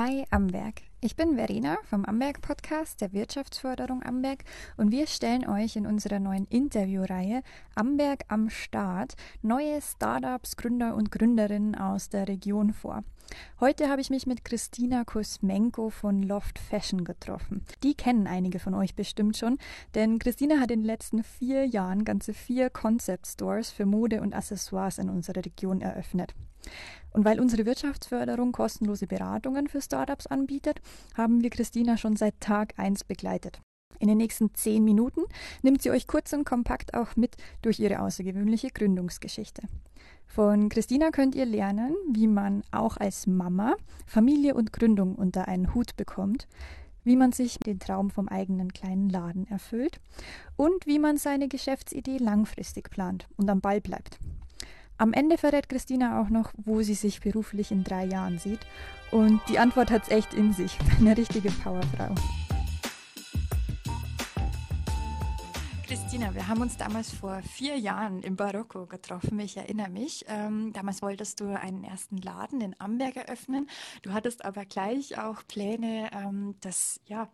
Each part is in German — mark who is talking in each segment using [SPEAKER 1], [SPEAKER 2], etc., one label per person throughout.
[SPEAKER 1] Hi Amberg. Ich bin Verena vom Amberg Podcast der Wirtschaftsförderung Amberg und wir stellen euch in unserer neuen Interviewreihe Amberg am Start neue Startups, Gründer und Gründerinnen aus der Region vor. Heute habe ich mich mit Christina Kosmenko von Loft Fashion getroffen. Die kennen einige von euch bestimmt schon, denn Christina hat in den letzten vier Jahren ganze vier Concept Stores für Mode und Accessoires in unserer Region eröffnet. Und weil unsere Wirtschaftsförderung kostenlose Beratungen für Startups anbietet, haben wir Christina schon seit Tag 1 begleitet. In den nächsten zehn Minuten nimmt sie euch kurz und kompakt auch mit durch ihre außergewöhnliche Gründungsgeschichte. Von Christina könnt ihr lernen, wie man auch als Mama Familie und Gründung unter einen Hut bekommt, wie man sich den Traum vom eigenen kleinen Laden erfüllt und wie man seine Geschäftsidee langfristig plant und am Ball bleibt. Am Ende verrät Christina auch noch, wo sie sich beruflich in drei Jahren sieht. Und die Antwort hat es echt in sich. Eine richtige Powerfrau. Christina, wir haben uns damals vor vier Jahren im Barocco getroffen. Ich erinnere mich. Ähm, damals wolltest du einen ersten Laden in Amberg eröffnen. Du hattest aber gleich auch Pläne, ähm, das ja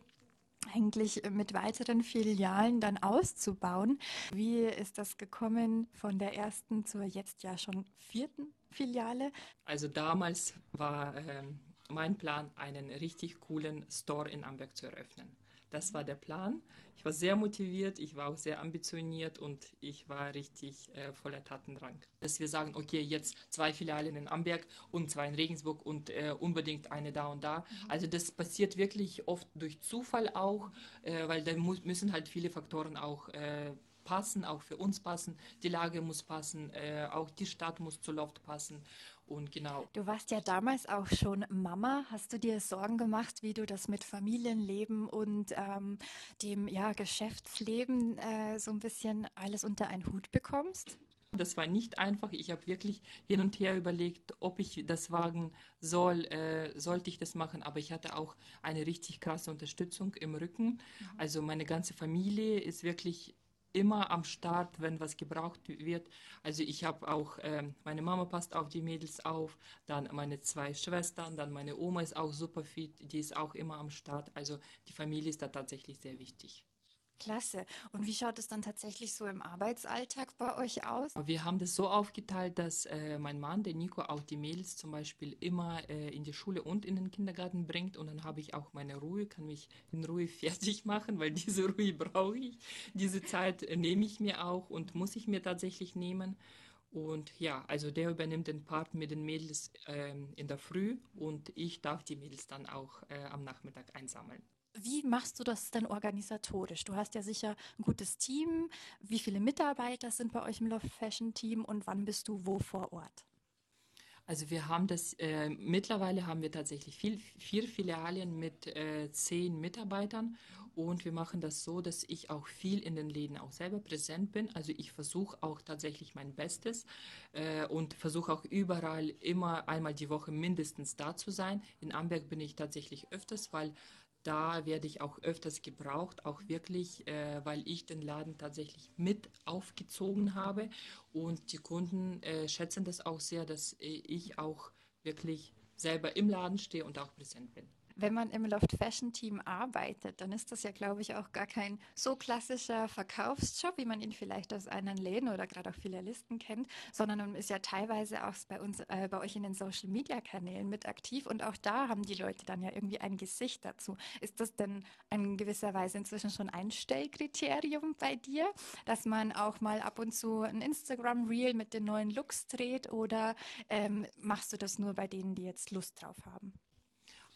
[SPEAKER 1] eigentlich mit weiteren Filialen dann auszubauen. Wie ist das gekommen von der ersten zur jetzt ja schon vierten Filiale?
[SPEAKER 2] Also damals war äh, mein Plan, einen richtig coolen Store in Amberg zu eröffnen. Das war der Plan. Ich war sehr motiviert, ich war auch sehr ambitioniert und ich war richtig äh, voller Tatendrang. Dass wir sagen, okay, jetzt zwei Filialen in Amberg und zwei in Regensburg und äh, unbedingt eine da und da. Also das passiert wirklich oft durch Zufall auch, äh, weil da mu müssen halt viele Faktoren auch äh, passen, auch für uns passen. Die Lage muss passen, äh, auch die Stadt muss zu Loft passen. Und genau.
[SPEAKER 1] Du warst ja damals auch schon Mama. Hast du dir Sorgen gemacht, wie du das mit Familienleben und ähm, dem ja, Geschäftsleben äh, so ein bisschen alles unter einen Hut bekommst?
[SPEAKER 2] Das war nicht einfach. Ich habe wirklich hin und her überlegt, ob ich das wagen soll, äh, sollte ich das machen. Aber ich hatte auch eine richtig krasse Unterstützung im Rücken. Mhm. Also meine ganze Familie ist wirklich immer am Start, wenn was gebraucht wird. Also ich habe auch, äh, meine Mama passt auf die Mädels auf, dann meine zwei Schwestern, dann meine Oma ist auch super fit, die ist auch immer am Start. Also die Familie ist da tatsächlich sehr wichtig.
[SPEAKER 1] Klasse. Und wie schaut es dann tatsächlich so im Arbeitsalltag bei euch aus?
[SPEAKER 2] Wir haben das so aufgeteilt, dass äh, mein Mann, der Nico, auch die Mädels zum Beispiel immer äh, in die Schule und in den Kindergarten bringt. Und dann habe ich auch meine Ruhe, kann mich in Ruhe fertig machen, weil diese Ruhe brauche ich. Diese Zeit äh, nehme ich mir auch und muss ich mir tatsächlich nehmen. Und ja, also der übernimmt den Part mit den Mädels ähm, in der Früh und ich darf die Mädels dann auch äh, am Nachmittag einsammeln.
[SPEAKER 1] Wie machst du das denn organisatorisch? Du hast ja sicher ein gutes Team. Wie viele Mitarbeiter sind bei euch im Love Fashion Team und wann bist du wo vor Ort?
[SPEAKER 2] Also wir haben das, äh, mittlerweile haben wir tatsächlich viel, vier Filialen mit äh, zehn Mitarbeitern und wir machen das so, dass ich auch viel in den Läden auch selber präsent bin. Also ich versuche auch tatsächlich mein Bestes äh, und versuche auch überall immer einmal die Woche mindestens da zu sein. In Amberg bin ich tatsächlich öfters, weil da werde ich auch öfters gebraucht, auch wirklich, äh, weil ich den Laden tatsächlich mit aufgezogen habe. Und die Kunden äh, schätzen das auch sehr, dass ich auch wirklich selber im Laden stehe und auch präsent bin
[SPEAKER 1] wenn man im Loft Fashion Team arbeitet, dann ist das ja, glaube ich, auch gar kein so klassischer Verkaufsjob, wie man ihn vielleicht aus anderen Läden oder gerade auch Filialisten kennt, sondern man ist ja teilweise auch bei uns, äh, bei euch in den Social Media Kanälen mit aktiv und auch da haben die Leute dann ja irgendwie ein Gesicht dazu. Ist das denn in gewisser Weise inzwischen schon ein Stellkriterium bei dir, dass man auch mal ab und zu ein Instagram Reel mit den neuen Looks dreht oder ähm, machst du das nur bei denen, die jetzt Lust drauf haben?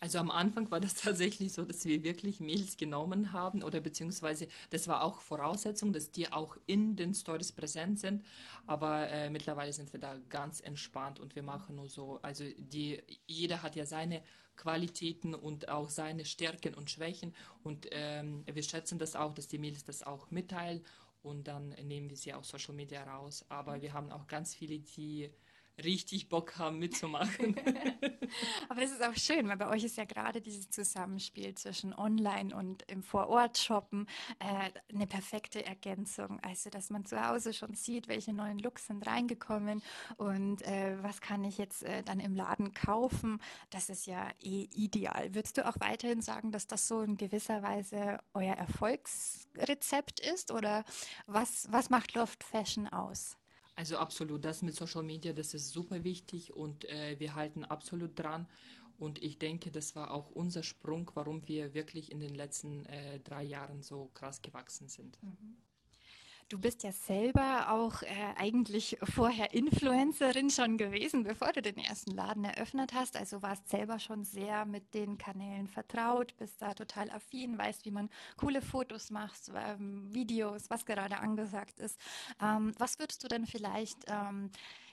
[SPEAKER 2] Also am Anfang war das tatsächlich so, dass wir wirklich Mails genommen haben oder beziehungsweise das war auch Voraussetzung, dass die auch in den Stories präsent sind. Aber äh, mittlerweile sind wir da ganz entspannt und wir machen nur so, also die, jeder hat ja seine Qualitäten und auch seine Stärken und Schwächen und ähm, wir schätzen das auch, dass die Mails das auch mitteilen und dann nehmen wir sie auf Social Media raus. Aber wir haben auch ganz viele, die richtig Bock haben mitzumachen.
[SPEAKER 1] Aber das ist auch schön, weil bei euch ist ja gerade dieses Zusammenspiel zwischen Online und im Vorort-Shoppen äh, eine perfekte Ergänzung. Also, dass man zu Hause schon sieht, welche neuen Looks sind reingekommen und äh, was kann ich jetzt äh, dann im Laden kaufen. Das ist ja eh ideal. Würdest du auch weiterhin sagen, dass das so in gewisser Weise euer Erfolgsrezept ist oder was, was macht Loft Fashion aus?
[SPEAKER 2] Also absolut, das mit Social Media, das ist super wichtig und äh, wir halten absolut dran. Und ich denke, das war auch unser Sprung, warum wir wirklich in den letzten äh, drei Jahren so krass gewachsen sind. Mhm.
[SPEAKER 1] Du bist ja selber auch äh, eigentlich vorher Influencerin schon gewesen, bevor du den ersten Laden eröffnet hast. Also warst selber schon sehr mit den Kanälen vertraut, bist da total affin, weißt, wie man coole Fotos macht, ähm, Videos, was gerade angesagt ist. Ähm, was würdest du denn vielleicht ähm,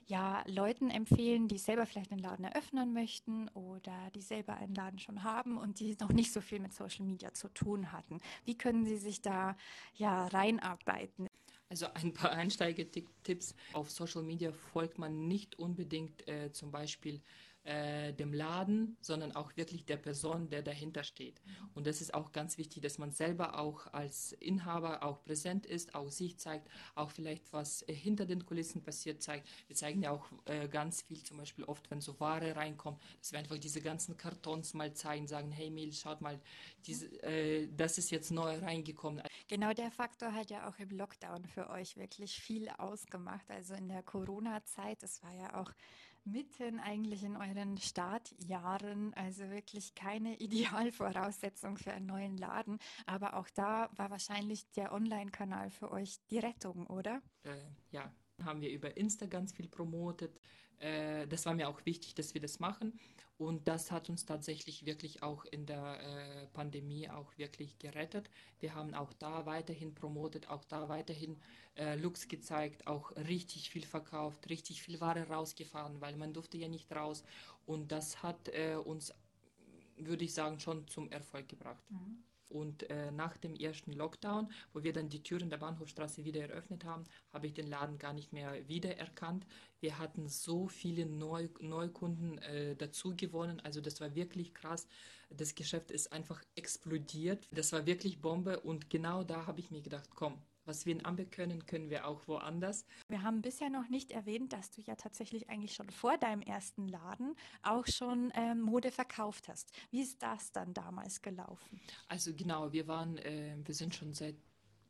[SPEAKER 1] ja, Leuten empfehlen, die selber vielleicht einen Laden eröffnen möchten oder die selber einen Laden schon haben und die noch nicht so viel mit Social Media zu tun hatten? Wie können sie sich da ja reinarbeiten?
[SPEAKER 2] Also ein paar Einsteigertipps. Auf Social Media folgt man nicht unbedingt äh, zum Beispiel äh, dem Laden, sondern auch wirklich der Person, der dahinter steht. Und das ist auch ganz wichtig, dass man selber auch als Inhaber auch präsent ist, auch sich zeigt, auch vielleicht was äh, hinter den Kulissen passiert zeigt. Wir zeigen ja auch äh, ganz viel, zum Beispiel oft, wenn so Ware reinkommt, dass wir einfach diese ganzen Kartons mal zeigen, sagen, hey Mail, schaut mal, diese, äh, das ist jetzt neu reingekommen.
[SPEAKER 1] Genau der Faktor hat ja auch im Lockdown für euch wirklich viel ausgemacht. Also in der Corona-Zeit, das war ja auch mitten eigentlich in euren Startjahren, also wirklich keine Idealvoraussetzung für einen neuen Laden. Aber auch da war wahrscheinlich der Online-Kanal für euch die Rettung, oder?
[SPEAKER 2] Äh, ja, haben wir über Insta ganz viel promotet. Äh, das war mir auch wichtig, dass wir das machen. Und das hat uns tatsächlich wirklich auch in der äh, Pandemie auch wirklich gerettet. Wir haben auch da weiterhin promotet, auch da weiterhin äh, Looks gezeigt, auch richtig viel verkauft, richtig viel Ware rausgefahren, weil man durfte ja nicht raus. Und das hat äh, uns, würde ich sagen, schon zum Erfolg gebracht. Mhm. Und äh, nach dem ersten Lockdown, wo wir dann die Türen der Bahnhofstraße wieder eröffnet haben, habe ich den Laden gar nicht mehr wiedererkannt. Wir hatten so viele Neu Neukunden äh, dazu gewonnen. Also das war wirklich krass. Das Geschäft ist einfach explodiert. Das war wirklich Bombe. Und genau da habe ich mir gedacht, komm, was wir in Amberg können, können wir auch woanders.
[SPEAKER 1] Wir haben bisher noch nicht erwähnt, dass du ja tatsächlich eigentlich schon vor deinem ersten Laden auch schon ähm, Mode verkauft hast. Wie ist das dann damals gelaufen?
[SPEAKER 2] Also genau, wir waren, äh, wir sind schon seit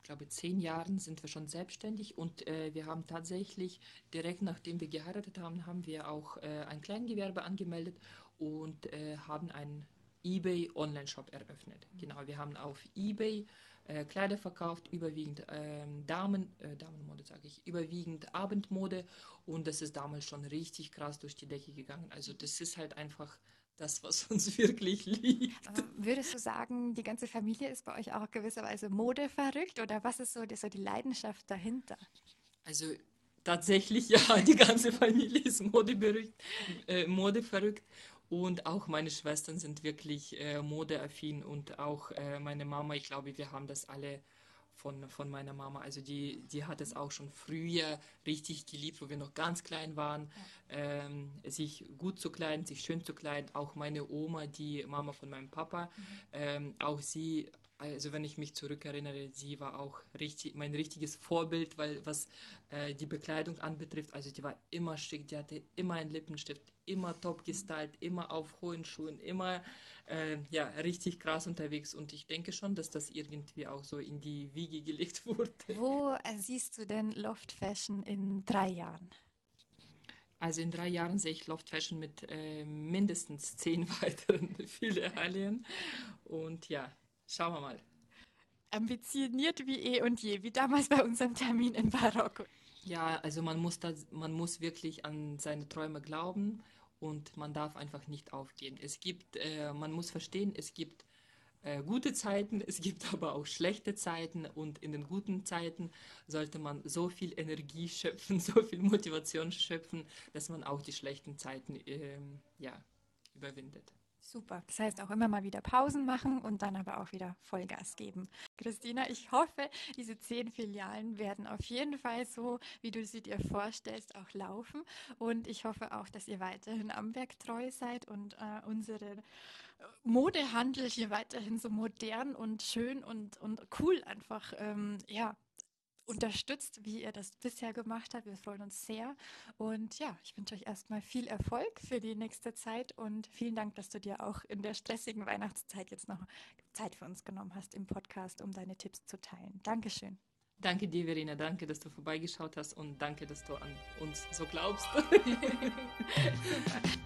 [SPEAKER 2] ich glaube, zehn Jahren sind wir schon selbstständig und äh, wir haben tatsächlich direkt nachdem wir geheiratet haben, haben wir auch äh, ein Kleingewerbe angemeldet und äh, haben einen eBay Online-Shop eröffnet. Genau, wir haben auf eBay äh, Kleider verkauft, überwiegend ähm, Damen, äh, Damenmode sage ich, überwiegend Abendmode und das ist damals schon richtig krass durch die Decke gegangen. Also das ist halt einfach das, was uns wirklich liegt.
[SPEAKER 1] Würdest du sagen, die ganze Familie ist bei euch auch gewisserweise Mode verrückt oder was ist so die, so die Leidenschaft dahinter?
[SPEAKER 2] Also tatsächlich ja, die ganze Familie ist Mode, äh, Mode verrückt und auch meine Schwestern sind wirklich äh, modeaffin und auch äh, meine Mama, ich glaube, wir haben das alle von, von meiner Mama. Also die, die hat es auch schon früher richtig geliebt, wo wir noch ganz klein waren, ähm, sich gut zu kleiden, sich schön zu kleiden. Auch meine Oma, die Mama von meinem Papa, mhm. ähm, auch sie also wenn ich mich zurückerinnere, sie war auch richtig, mein richtiges Vorbild, weil was äh, die Bekleidung anbetrifft, also die war immer schick, die hatte immer einen Lippenstift, immer top gestylt, immer auf hohen Schuhen, immer äh, ja richtig krass unterwegs und ich denke schon, dass das irgendwie auch so in die Wiege gelegt wurde.
[SPEAKER 1] Wo äh, siehst du denn Loft Fashion in drei Jahren?
[SPEAKER 2] Also in drei Jahren sehe ich Loft Fashion mit äh, mindestens zehn weiteren Filialien und ja, Schauen wir mal.
[SPEAKER 1] Ambitioniert wie eh und je, wie damals bei unserem Termin in Marokko.
[SPEAKER 2] Ja, also man muss, das, man muss wirklich an seine Träume glauben und man darf einfach nicht aufgeben. Es gibt, äh, man muss verstehen, es gibt äh, gute Zeiten, es gibt aber auch schlechte Zeiten und in den guten Zeiten sollte man so viel Energie schöpfen, so viel Motivation schöpfen, dass man auch die schlechten Zeiten äh, ja, überwindet.
[SPEAKER 1] Super. Das heißt auch immer mal wieder Pausen machen und dann aber auch wieder Vollgas geben. Christina, ich hoffe, diese zehn Filialen werden auf jeden Fall so, wie du sie dir vorstellst, auch laufen. Und ich hoffe auch, dass ihr weiterhin Amberg treu seid und äh, unsere Modehandel hier weiterhin so modern und schön und, und cool einfach ähm, ja, unterstützt, wie ihr das bisher gemacht habt. Wir freuen uns sehr. Und ja, ich wünsche euch erstmal viel Erfolg für die nächste Zeit und vielen Dank, dass du dir auch in der stressigen Weihnachtszeit jetzt noch Zeit für uns genommen hast im Podcast, um deine Tipps zu teilen. Dankeschön.
[SPEAKER 2] Danke dir, Verena. Danke, dass du vorbeigeschaut hast und danke, dass du an uns so glaubst.